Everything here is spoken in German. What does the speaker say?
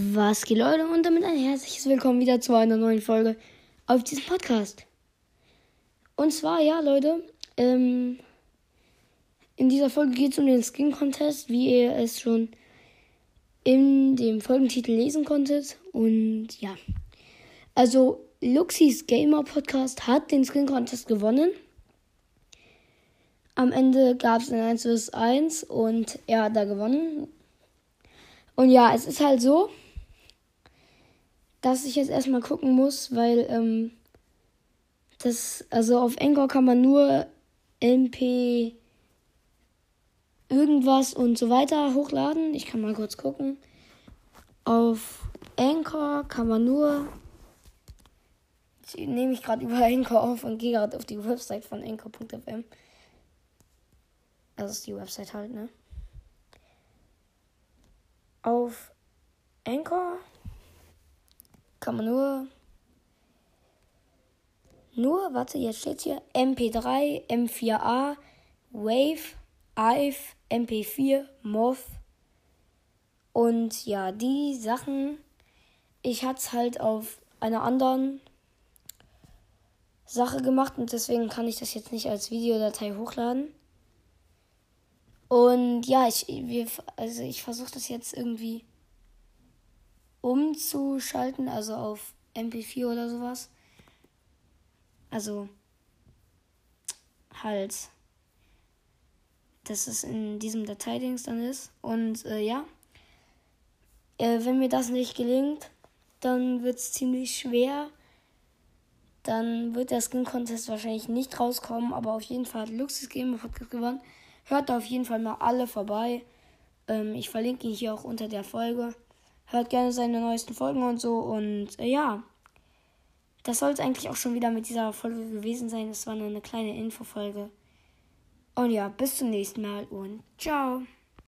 Was geht Leute und damit ein herzliches Willkommen wieder zu einer neuen Folge auf diesem Podcast. Und zwar, ja Leute, ähm, in dieser Folge geht es um den Skin Contest, wie ihr es schon in dem Folgentitel lesen konntet. Und ja, also Luxis Gamer Podcast hat den Skin Contest gewonnen. Am Ende gab es ein 1 vs 1 und er hat da gewonnen. Und ja, es ist halt so, dass ich jetzt erstmal gucken muss, weil ähm, das, also auf Anchor kann man nur MP irgendwas und so weiter hochladen. Ich kann mal kurz gucken. Auf Anchor kann man nur. Jetzt nehme ich gerade über Anchor auf und gehe gerade auf die Website von Anchor.fm. Das ist die Website halt, ne? Auf Anchor kann man nur. Nur, warte, jetzt steht hier MP3, M4A, Wave, IVE, MP4, Moth. Und ja, die Sachen, ich hatte es halt auf einer anderen Sache gemacht und deswegen kann ich das jetzt nicht als Videodatei hochladen. Und ja, ich, also ich versuche das jetzt irgendwie umzuschalten, also auf MP4 oder sowas. Also halt, dass es in diesem Dateidings dann ist. Und äh, ja, äh, wenn mir das nicht gelingt, dann wird es ziemlich schwer. Dann wird der Skin Contest wahrscheinlich nicht rauskommen, aber auf jeden Fall hat Luxus Gamer Podcast gewonnen. Hört auf jeden Fall mal alle vorbei. Ähm, ich verlinke ihn hier auch unter der Folge. Hört gerne seine neuesten Folgen und so. Und äh, ja, das soll es eigentlich auch schon wieder mit dieser Folge gewesen sein. Es war nur eine kleine Infofolge. Und ja, bis zum nächsten Mal und ciao.